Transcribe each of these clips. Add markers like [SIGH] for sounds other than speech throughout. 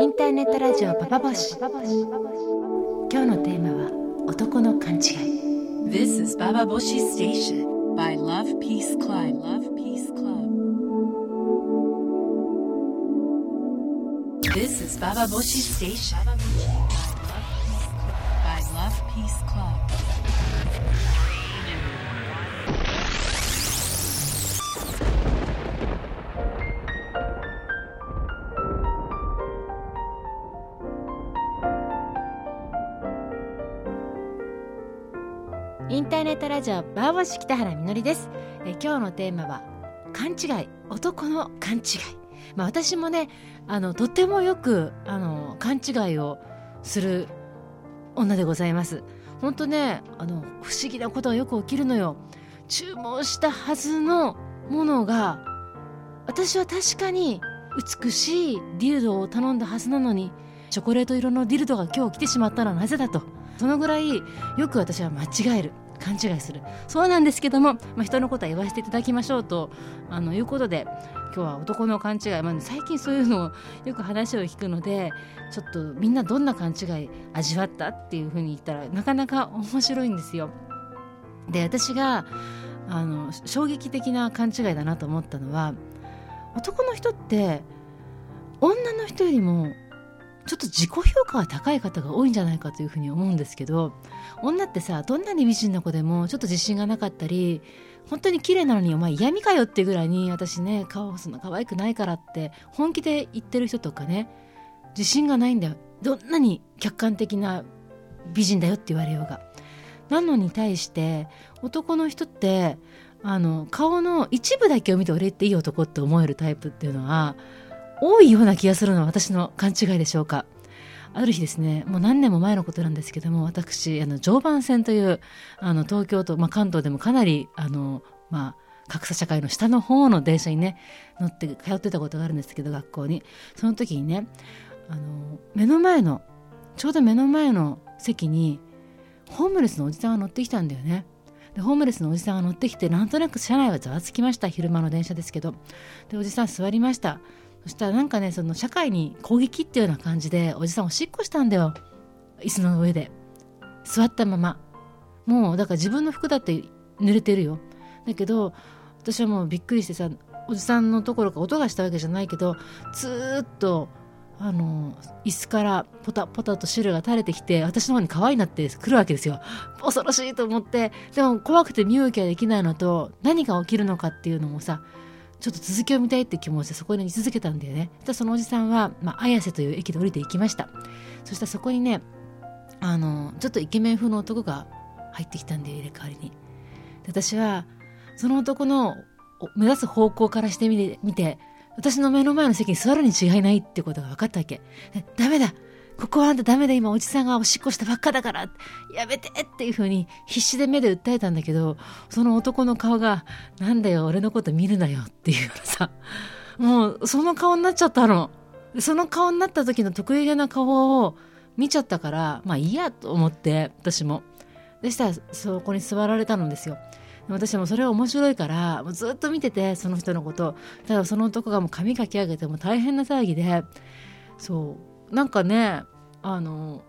インターネットラジオパパボシ今日のテーマは男の勘違い This is Baba Boshi Station by Love Peace Club. Love Peace Club. This is Baba Boshi Station by Love Peace Club. ラジオバーボシ北原みのりです。え今日のテーマは勘違い。男の勘違い。まあ私もねあのとてもよくあの勘違いをする女でございます。本当ねあの不思議なことがよく起きるのよ。注文したはずのものが私は確かに美しいディルドを頼んだはずなのにチョコレート色のディルドが今日来てしまったのはなぜだと。そのぐらいよく私は間違える。勘違いするそうなんですけども、まあ、人のことは言わせていただきましょうとあのいうことで今日は男の勘違い、まあ、最近そういうのをよく話を聞くのでちょっとみんなどんな勘違い味わったっていうふうに言ったらなかなか面白いんですよ。で私があの衝撃的な勘違いだなと思ったのは男の人って女の人よりもちょっと自己評価が高い方が多いんじゃないかというふうに思うんですけど女ってさどんなに美人な子でもちょっと自信がなかったり本当に綺麗なのにお前嫌味かよってぐらいに私ね顔そんな可愛くないからって本気で言ってる人とかね自信がないんだよどんなに客観的な美人だよって言われようが。なのに対して男の人ってあの顔の一部だけを見て俺っていい男って思えるタイプっていうのは多いような気がするのは私の勘違いでしょうか。ある日ですね、もう何年も前のことなんですけども、私、あの常磐線というあの東京と、まあ、関東でもかなりあの、まあ、格差社会の下の方の電車にね乗って通ってたことがあるんですけど学校にその時にねあの目の前のちょうど目の前の席にホームレスのおじさんが乗ってきたんだよね。でホームレスのおじさんが乗ってきてなんとなく車内はざわつきました昼間の電車ですけどでおじさん座りましたそしたらなんかねその社会に攻撃っていうような感じでおじさんおしっこしたんだよ。椅子の上で。座ったまま。もうだから自分の服だって濡れてるよ。だけど私はもうびっくりしてさおじさんのところから音がしたわけじゃないけどずっとあの椅子からポタポタと汁が垂れてきて私の方に可愛いなってくるわけですよ。恐ろしいと思って。でも怖くて見向きはできないのと何が起きるのかっていうのもさちょっと続きを見たいって気持ちでそこに居続けたんだよね。そしたらそのおじさんは、まあ、綾瀬という駅で降りていきました。そしたらそこにねあのちょっとイケメン風の男が入ってきたんで入れ替わりに私はその男の目指す方向からしてみて見て私の目の前の席に座るに違いないってことが分かったわけ。ダメだ。ここはあんたダメだ今おじさんがおしっこしたばっかだからやめてっていう風に必死で目で訴えたんだけどその男の顔がなんだよ俺のこと見るなよっていうさ。もうその顔になっちゃったの。その顔になった時の得意げな顔を見ちゃったからまあいいやと思って私も。でしたらそこに座られたのですよ。私もそれは面白いからもうずっと見ててその人のこと。ただその男がもう髪かき上げても大変な騒ぎでそう。なんかねあの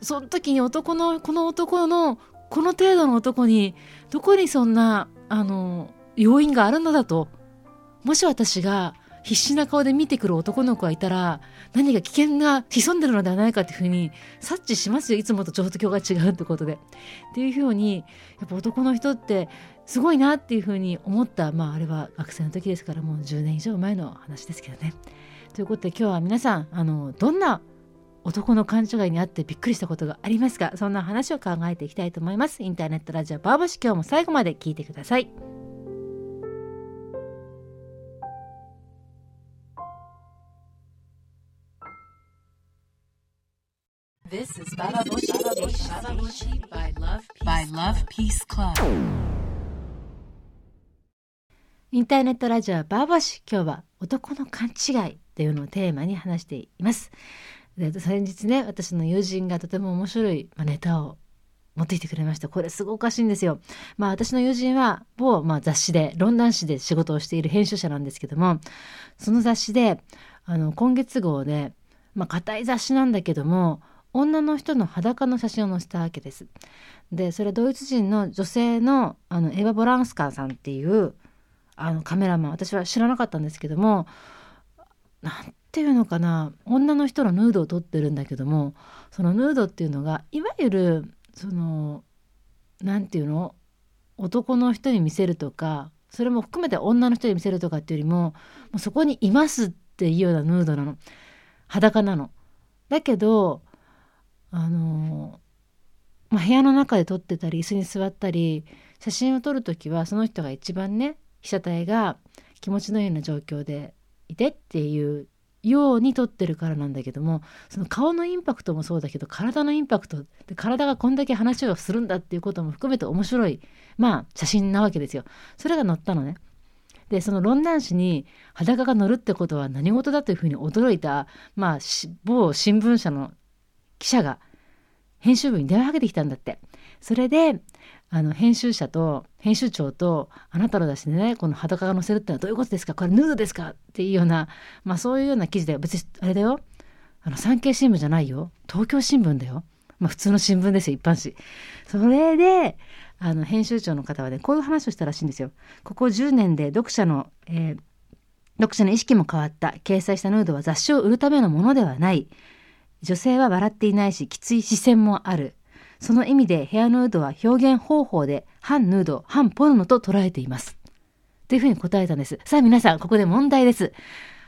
その時に男のこの男のこの程度の男にどこにそんなあの要因があるのだともし私が必死な顔で見てくる男の子がいたら何か危険が潜んでるのではないかっていうふうに察知しますよいつもと状況が違うってことで。っていうふうにやっぱ男の人ってすごいなっていうふうに思ったまああれは学生の時ですからもう10年以上前の話ですけどね。ということで今日は皆さんあのどんな男の勘違いにあってびっくりしたことがありますか？そんな話を考えていきたいと思いますインターネットラジオバーバシ今日も最後まで聞いてください This is Baba Boshi Baba Boshi by Love Peace, by Love Peace Club. インターネットラジオバーバシ今日は男の勘違いというのをテーマに話しています。先日ね私の友人がとても面白いまネタを持ってきてくれました。これすごくおかしいんですよ。まあ私の友人は某、まあ、雑誌でロンダン誌で仕事をしている編集者なんですけどもその雑誌であの今月号でまあ硬い雑誌なんだけども女の人の裸の写真を載せたわけです。でそれはドイツ人の女性のあのエヴァ・ボランスカーさんっていうあのカメラマン私は知らなかったんですけどもなんていうのかな女の人のヌードを撮ってるんだけどもそのヌードっていうのがいわゆるその何ていうの男の人に見せるとかそれも含めて女の人に見せるとかっていうよりももうそこにいますっていうようなヌードなの裸なの。だけどあの、まあ、部屋の中で撮ってたり椅子に座ったり写真を撮る時はその人が一番ね被写体が気持ちのいいような状況でいてっていうように撮ってるからなんだけどもその顔のインパクトもそうだけど体のインパクトで体がこんだけ話をするんだっていうことも含めて面白いまあ写真なわけですよ。それが載ったのね。でそのロンダン紙に裸が載るってことは何事だというふうに驚いた、まあ、某新聞社の記者が編集部に電話かけてきたんだって。それであの編集者と編集長とあなたの出しでねこの裸が載せるってのはどういうことですか？これヌードですか？っていうようなまあそういうような記事で別にあれだよ。あの産経新聞じゃないよ。東京新聞だよ。まあ普通の新聞ですよ一般紙。それであの編集長の方はねこういう話をしたらしいんですよ。ここ10年で読者の、えー、読者の意識も変わった。掲載したヌードは雑誌を売るためのものではない。女性は笑っていないしきつい視線もある。その意味でヘアヌードは表現方法で反ヌード、反ポルノと捉えています。というふうに答えたんです。さあ皆さん、ここで問題です。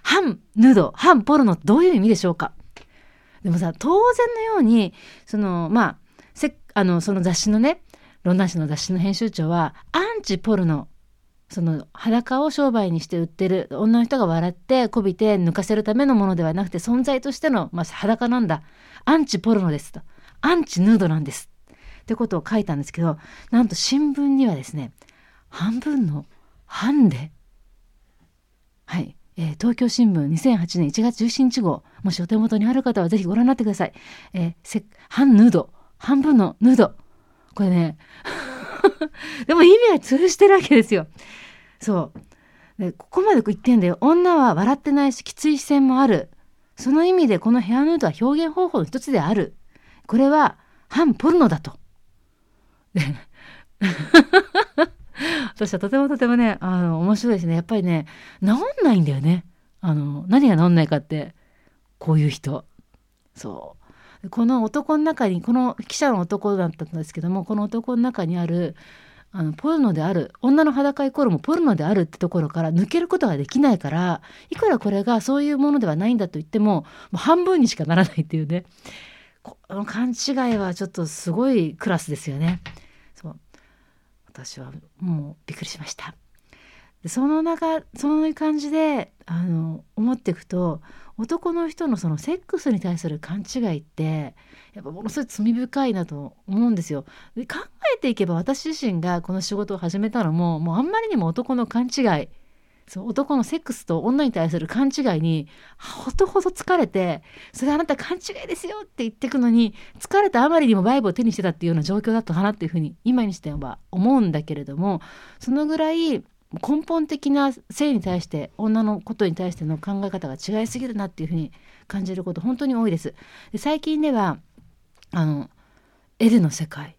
反ヌード、反ポルノどういう意味でしょうか？でもさ、当然のように、その、まあ、せあの、その雑誌のね、ロンダン紙の雑誌の編集長は、アンチポルノ、その裸を商売にして売ってる女の人が笑ってこびて抜かせるためのものではなくて存在としての、まあ、裸なんだ。アンチポルノですと。アンチヌードなんです。ってことを書いたんですけど、なんと新聞にはですね、半分の半で、はい、えー、東京新聞2008年1月17日号、もしお手元にある方はぜひご覧になってください。えー、せ半ヌード、半分のヌード。これね、[LAUGHS] でも意味は通じてるわけですよ。そう。でここまで言ってんだよ。女は笑ってないし、きつい視線もある。その意味でこのヘアヌードは表現方法の一つである。これは反ポルノだと。[LAUGHS] 私はとてもとてもね、あの、面白いですね。やっぱりね、治んないんだよね。あの、何が治んないかって、こういう人。そう。この男の中に、この記者の男だったんですけども、この男の中にある、あのポルノである女の裸イコールもポルノであるってところから抜けることができないからいくらこれがそういうものではないんだと言ってももう半分にしかならないっていうねこの勘違いはちょっとすごいクラスですよね。そう私はもうびっくりしました。でその中そういう感じであの思っていくと男の人のそのセックスに対する勘違いってやっぱものすごい罪深いなと思うんですよ。で考えていけば私自身がこの仕事を始めたのももうあんまりにも男の勘違いそう男のセックスと女に対する勘違いにほとほと疲れてそれあなた勘違いですよって言ってくのに疲れたあまりにもバイブを手にしてたっていうような状況だったかなっていうふうに今にしては思うんだけれどもそのぐらい根本的な性に対して女のことに対しての考え方が違いすぎるなっていうふうに感じること本当に多いです。で最近ではあの L の世界。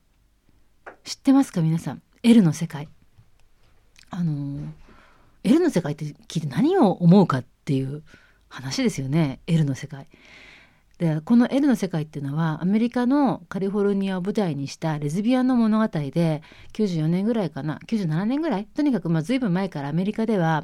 知ってますか皆さん？L の世界。あの L の世界って聞いて何を思うかっていう話ですよね L の世界。でこの L の世界っていうのはアメリカのカリフォルニアを舞台にしたレズビアンの物語で94年ぐらいかな97年ぐらいとにかくまあ随分前からアメリカでは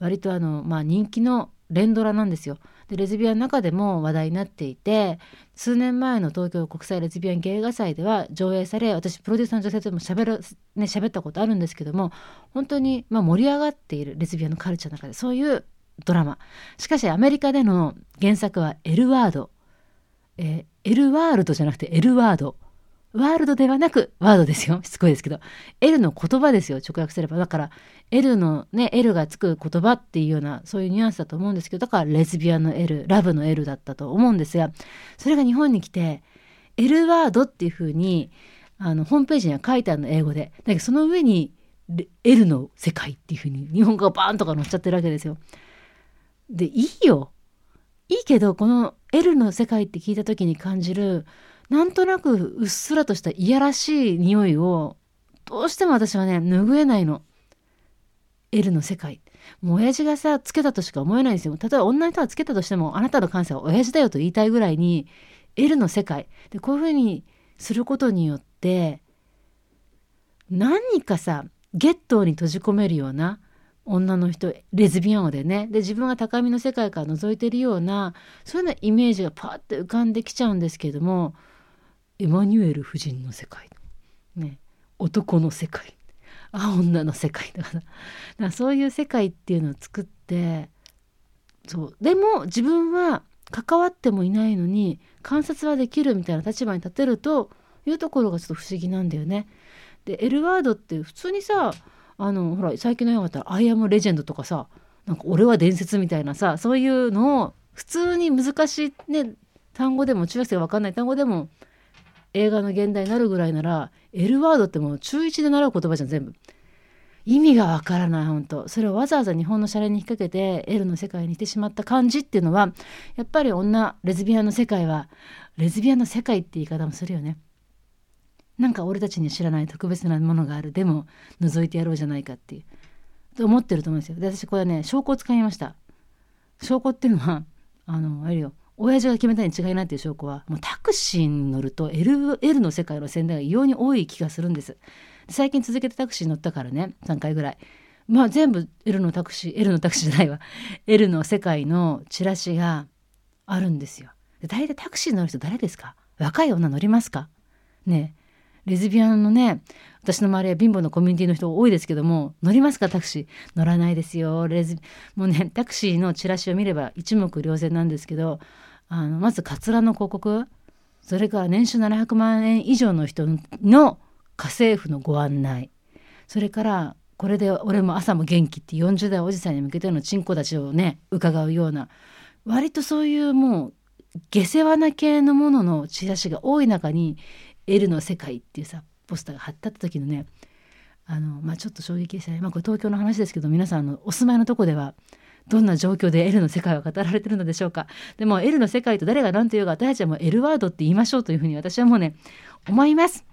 割とあの、まあ、人気の連ドラなんですよ。でレズビアンの中でも話題になっていて数年前の東京国際レズビアン芸画祭では上映され私プロデューサーの女性ともしゃべる、ね、喋ったことあるんですけども本当にまあ盛り上がっているレズビアンのカルチャーの中でそういうドラマ。しかしアメリカでの原作はエルワード、えー、L ワールドじゃなくてエルワード。ワールドではなくワードですよ。[LAUGHS] しつこいですけど。L の言葉ですよ。直訳すれば。だから、L のね、L がつく言葉っていうような、そういうニュアンスだと思うんですけど、だからレズビアンの L、ラブの L だったと思うんですが、それが日本に来て、L ワードっていうふうに、あの、ホームページには書いてあるの、英語で。だけど、その上に、L の世界っていうふうに、日本語がバーンとか載っちゃってるわけですよ。で、いいよ。いいけど、この L の世界って聞いた時に感じるなんとなくうっすらとしたいやらしい匂いをどうしても私はね拭えないの。L の世界。もう親父がさつけたとしか思えないんですよ。例えば女の人がつけたとしてもあなたの感性は親父だよと言いたいぐらいに L の世界。でこういうふうにすることによって何かさゲットーに閉じ込めるような女の人レズビアンでね。で自分が高みの世界から覗いてるようなそういうようなイメージがパッて浮かんできちゃうんですけれどもエマニュエル夫人の世界、ね、男の世界。あ女の世界とかだからそういう世界っていうのを作ってそう。でも自分は関わってもいないのに観察はできるみたいな立場に立てるというところがちょっと不思議なんだよね。で L ワードって普通にさあのほら最近の映画だったら「アイアムレジェンド」とかさなんか俺は伝説みたいなさそういうのを普通に難しいね単語でも中学生が分かんない単語でも映画の現代になるぐらいなら L ワードってもう中1で習う言葉じゃん全部。意味がわからない本当それをわざわざ日本のシャレに引っ掛けて L の世界にしてしまった感じっていうのはやっぱり女レズビアンの世界はレズビアンの世界って言い方もするよね。なんか俺たちに知らない特別なものがあるでも覗いてやろうじゃないかっていう。と思ってると思うんですよ。で私これね証拠を使いました。証拠っていうのはあのあれよ。親父が決めたに違いないっていう証拠はもうタクシーに乗ると L, L の世界の宣伝が異様に多い気がするんです。最近続けてタクシーに乗ったからね3回ぐらい。まあ全部 L のタクシー L のタクシーじゃないわ。L の世界のチラシがあるんですよ。で大体タクシー乗る人誰ですか？若い女乗りますか？ね。レズビアンのね私の周りは貧乏なコミュニティの人多いですけども乗りますか？タクシー。乗らないですよ。レズもうねタクシーのチラシを見れば一目瞭然なんですけどあのまずカツラの広告。それから年収700万円以上の人の家政婦のご案内。それからこれで俺も朝も元気って40代おじさんに向けてのチンコたちをね伺うような。割とそういうもう下世話な系のもののチラシが多い中に L の世界っていうさポスターが貼ってあった時のねあの、まあ、ちょっと衝撃でしたね、まあ、これ東京の話ですけど皆さんのお住まいのとこではどんな状況で L の世界は語られてるのでしょうかでも L の世界と誰が何と言うか私たちはもう L ワードって言いましょうというふうに私はもうね思います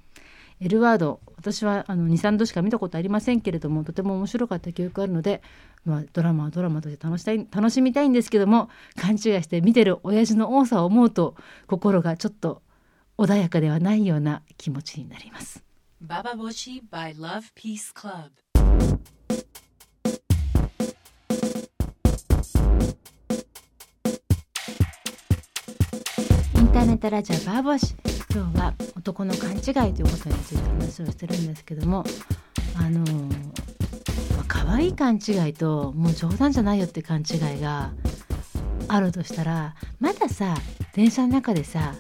L ワード私はあの23度しか見たことありませんけれどもとても面白かった記憶があるので、まあ、ドラマはドラマとして楽したい楽しみたいんですけども勘違いして見てる親父の多さを思うと心がちょっと穏やかではないような気持ちになります。Bababoshi by Love Peace Club. ターネットラジオバーボシ今日は男の勘違いということについて話をしてるんですけどもあのーまあ可愛い勘違いともう冗談じゃないよって勘違いがあるとしたらまださ電車の中でさ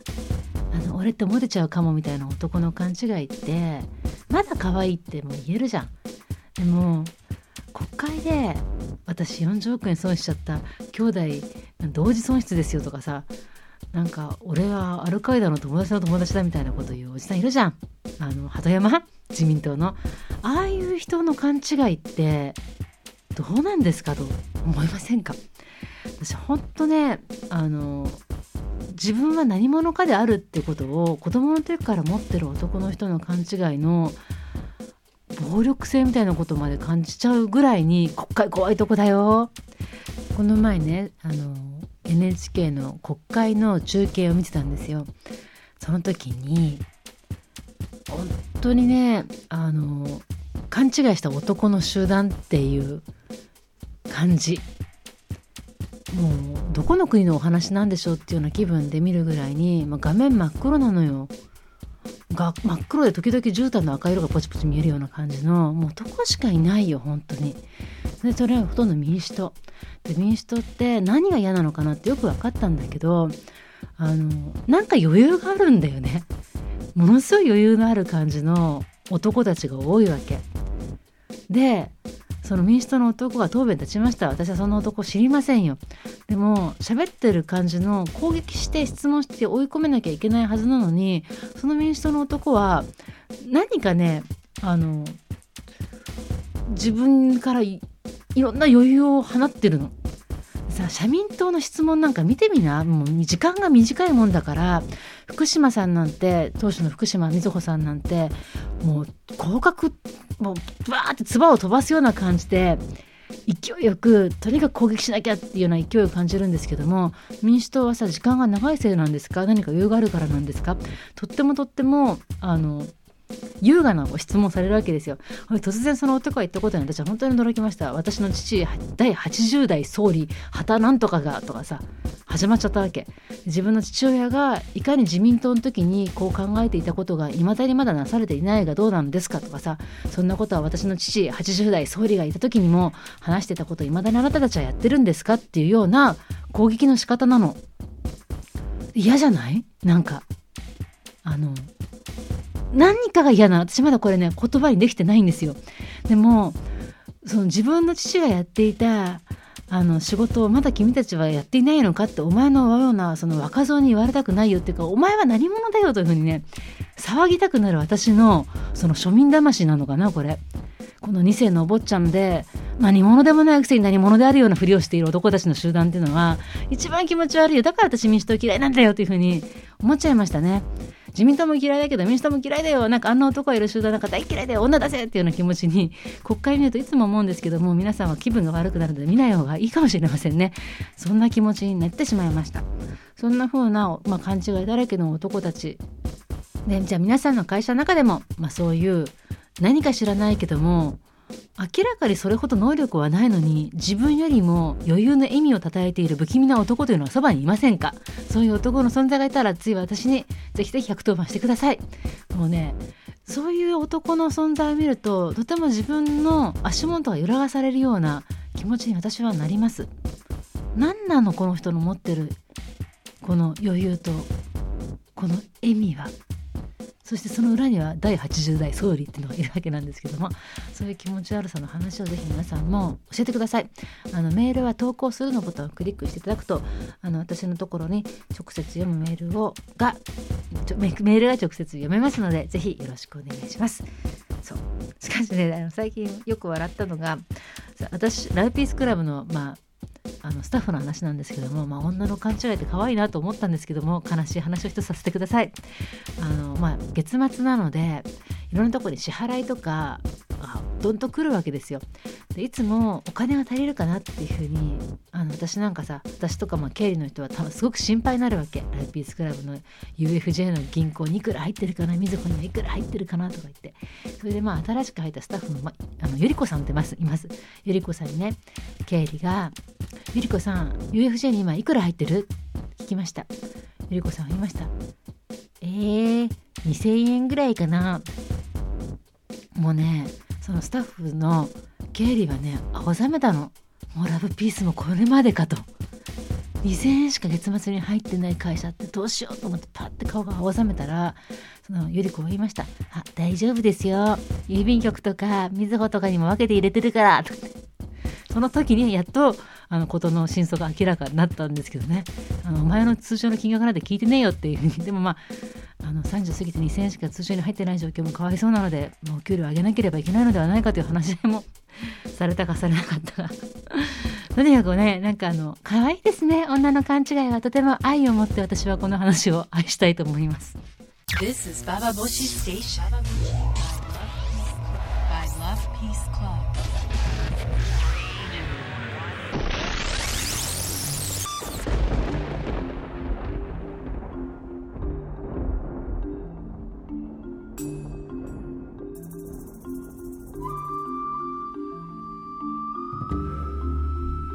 あの俺ってモテちゃうかもみたいな男の勘違いってまだ可愛いってもう言えるじゃん。でも国会で私40億円損しちゃった兄弟同時損失ですよとかさなんか俺はアルカイダの友達の友達だみたいなこと言うおじさんいるじゃん。あの鳩山？[LAUGHS] 自民党の。ああいう人の勘違いってどうなんですか？と思いませんか？私ほんとねあの自分は何者かであるってことを子供の時から持ってる男の人の勘違いの暴力性みたいなことまで感じちゃうぐらいに国会怖いとこだよ。この前ねあの NHK の国会の中継を見てたんですよ。その時に本当にねあの勘違いした男の集団っていう感じ。もうどこの国のお話なんでしょうっていうような気分で見るぐらいに、まあ、画面真っ黒なのよ。が真っ黒で時々絨毯の赤色がポチポチ見えるような感じのもう男しかいないよ本当に。でそれはほとんど民主党。で民主党って何が嫌なのかなってよく分かったんだけどあのなんか余裕があるんだよね。ものすごい余裕のある感じの男たちが多いわけ。でその民主党の男が答弁立ちました。私はその男知りませんよ。でも喋ってる感じの攻撃して質問して追い込めなきゃいけないはずなのにその民主党の男は何かねあの自分からいろんな余裕を放ってるの。さ社民党の質問なんか見てみな。もう時間が短いもんだから。福島さんなんて当主の福島みずほさんなんてもう広角もうバーって唾を飛ばすような感じで勢いよくとにかく攻撃しなきゃっていうような勢いを感じるんですけども民主党はさ時間が長いせいなんですか？何か余裕があるからなんですか？とってもとってもあの優雅なご質問されるわけですよ。突然その男が言ったことに私は本当に驚きました。私の父、第80代総理、旗なんとかがとかさ、始まっちゃったわけ。自分の父親がいかに自民党の時にこう考えていたことが未だにまだなされていないがどうなんですかとかさ、そんなことは私の父、80代総理がいた時にも話してたこと未だにあなたたちはやってるんですかっていうような攻撃の仕方なの。嫌じゃない？なんか、あの、何かが嫌なの。私まだこれね言葉にできてないんですよ。でもその自分の父がやっていたあの仕事をまだ君たちはやっていないのかってお前のようなその若造に言われたくないよっていうかお前は何者だよというふうにね騒ぎたくなる私のその庶民魂なのかなこれ。この2世のお坊ちゃんで何者でもないくせに何者であるようなふりをしている男たちの集団っていうのは一番気持ち悪いよ。だから私民主党嫌いなんだよというふうに思っちゃいましたね。自民党も嫌いだけど民主党も嫌いだよ。なんかあんな男がいる集団なんか大嫌いだよ。女出せっていうような気持ちに国会見るといつも思うんですけども皆さんは気分が悪くなるので見ない方がいいかもしれませんね。そんな気持ちになってしまいました。そんな風な、まあ、勘違いだらけの男たち。でじゃあ皆さんの会社の中でも、まあ、そういう何か知らないけども明らかにそれほど能力はないのに自分よりも余裕の笑みをたたえている不気味な男というのはそばにいませんか？そういう男の存在がいたらつい私にぜひぜひ110番してください。もうねそういう男の存在を見るととても自分の足元が揺らがされるような気持ちに私はなります。何なのこの人の持ってるこの余裕とこの笑みは？そしてその裏には第80代総理っていうのがいるわけなんですけどもそういう気持ち悪さの話をぜひ皆さんも教えてください。あのメールは投稿するのボタンをクリックしていただくとあの私のところに直接読むメールをがメールが直接読めますのでぜひよろしくお願いします。そう。しかしねあの最近よく笑ったのが私ラウピースクラブのまああのスタッフの話なんですけども、まあ、女の勘違いって可愛いなと思ったんですけども悲しい話を一つさせてください。あの、まあ、月末なのでいろんなところに支払いとかどんと来るわけですよ。でいつもお金が足りるかなっていうふうにあの私なんかさ私とかまあ経理の人は多分すごく心配になるわけ。ライピースクラブの UFJ の銀行にいくら入ってるかなみずほにはいくら入ってるかなとか言って。それでまあ新しく入ったスタッフの,、ま、あのゆり子さんってますいます。ゆり子さんにね経理が「ゆり子さん UFJ に今いくら入ってる?」聞きました。ゆり子さんは言いました「えー、2000円ぐらいかな」もうねそのスタッフの経理はね青ざめたの。もうラブピースもこれまでかと。2000円しか月末に入ってない会社ってどうしようと思ってパッて顔が青ざめたらそのゆり子が言いました「あ大丈夫ですよ。郵便局とかみずほとかにも分けて入れてるから」とかその時にやっとあのことの真相が明らかになったんですけどねあのお前の通常の金額なんて聞いてねえよっていうふうに。でもまああの30過ぎて2000円しか通常に入ってない状況もかわいそうなのでもうお給料上げなければいけないのではないかという話も [LAUGHS] されたかされなかった。か [LAUGHS] とにかくねなんかあの可愛いですね。女の勘違いはとても愛を持って私はこの話を愛したいと思います。This is Baba Boshi Station.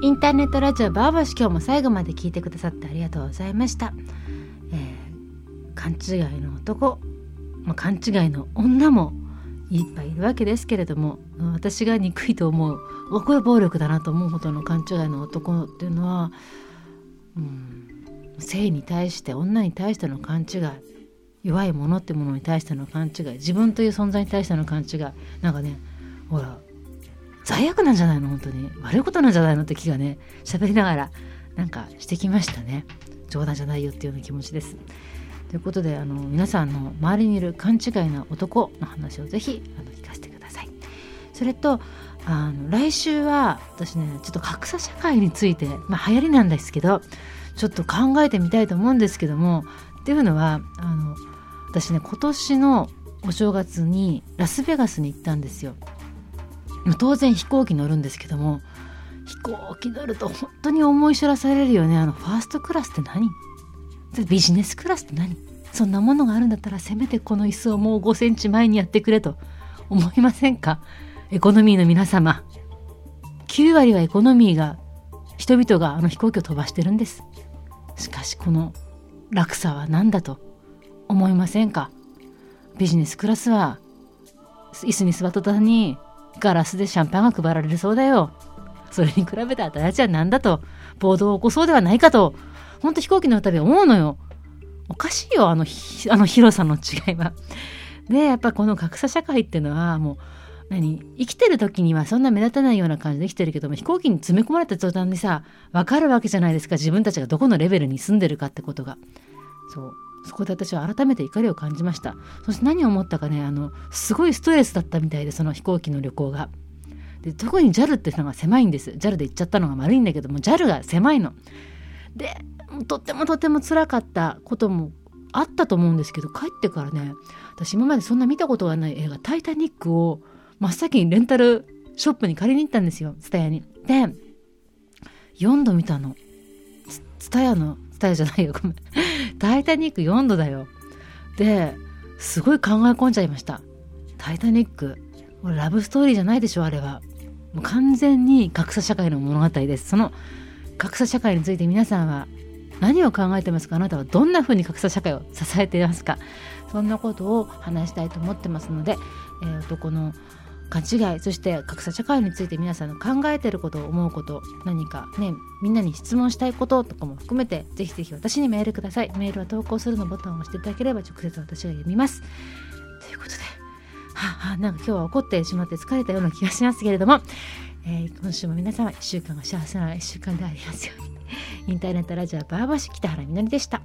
インターネットラジオバーバシ今日も最後まで聞いてくださってありがとうございました、えー、勘違いの男、まあ、勘違いの女もいっぱいいるわけですけれども私が憎いと思うこれ暴力だなと思うほどの勘違いの男っていうのは、うん、性に対して女に対しての勘違い弱いものってものに対しての勘違い自分という存在に対しての勘違いなんかねほら罪悪なんじゃないの？本当に。悪いことなんじゃないの？って気がね喋りながらなんかしてきましたね。冗談じゃないよっていうような気持ちです。ということであの皆さんの周りにいる勘違いな男の話をぜひあの聞かせてください。それとあの来週は私ねちょっと格差社会について、まあ、流行りなんですけどちょっと考えてみたいと思うんですけどもっていうのはあの私ね今年のお正月にラスベガスに行ったんですよ。当然飛行機乗るんですけども飛行機乗ると本当に思い知らされるよね。あのファーストクラスって何？ビジネスクラスって何？そんなものがあるんだったらせめてこの椅子をもう5センチ前にやってくれと思いませんか？エコノミーの皆様。9割はエコノミーが人々があの飛行機を飛ばしてるんです。しかしこの落差は何だと思いませんか？ビジネスクラスは椅子に座った途端にガラスでシャンパンが配られるそうだよ。それに比べて私たらちは何だと。暴動を起こそうではないかと。ほんと飛行機の旅思うのよ。おかしいよあのあの広さの違いは。でやっぱこの格差社会っていうのはもう何生きてる時にはそんな目立たないような感じで生きてるけども飛行機に詰め込まれた途端にさ分かるわけじゃないですか。自分たちがどこのレベルに住んでるかってことが。そう。そこで私は改めて怒りを感じましたそして何を思ったかねあのすごいストレスだったみたいでその飛行機の旅行がで特に JAL ってのが狭いんです JAL で行っちゃったのが悪いんだけども JAL が狭いのでとってもとても辛かったこともあったと思うんですけど帰ってからね私今までそんな見たことがない映画「タイタニック」を真っ先にレンタルショップに借りに行ったんですよ蔦屋に。で4度見たの。蔦屋の蔦屋じゃないよごめん。タイタニック4度だよ。ですごい考え込んじゃいました。タイタニックラブストーリーじゃないでしょあれは。もう完全に格差社会の物語です。その格差社会について皆さんは何を考えてますか？あなたはどんなふうに格差社会を支えていますか？そんなことを話したいと思ってますので、えー、男の勘違いそして格差社会について皆さんの考えてること思うこと何かねみんなに質問したいこととかも含めてぜひぜひ私にメールください。メールは投稿するのボタンを押していただければ直接私が読みます。ということではあ、なんか今日は怒ってしまって疲れたような気がしますけれども、えー、今週も皆様1週間が幸せな1週間でありますように。インターネットラジオバーバシ北原みのりでした。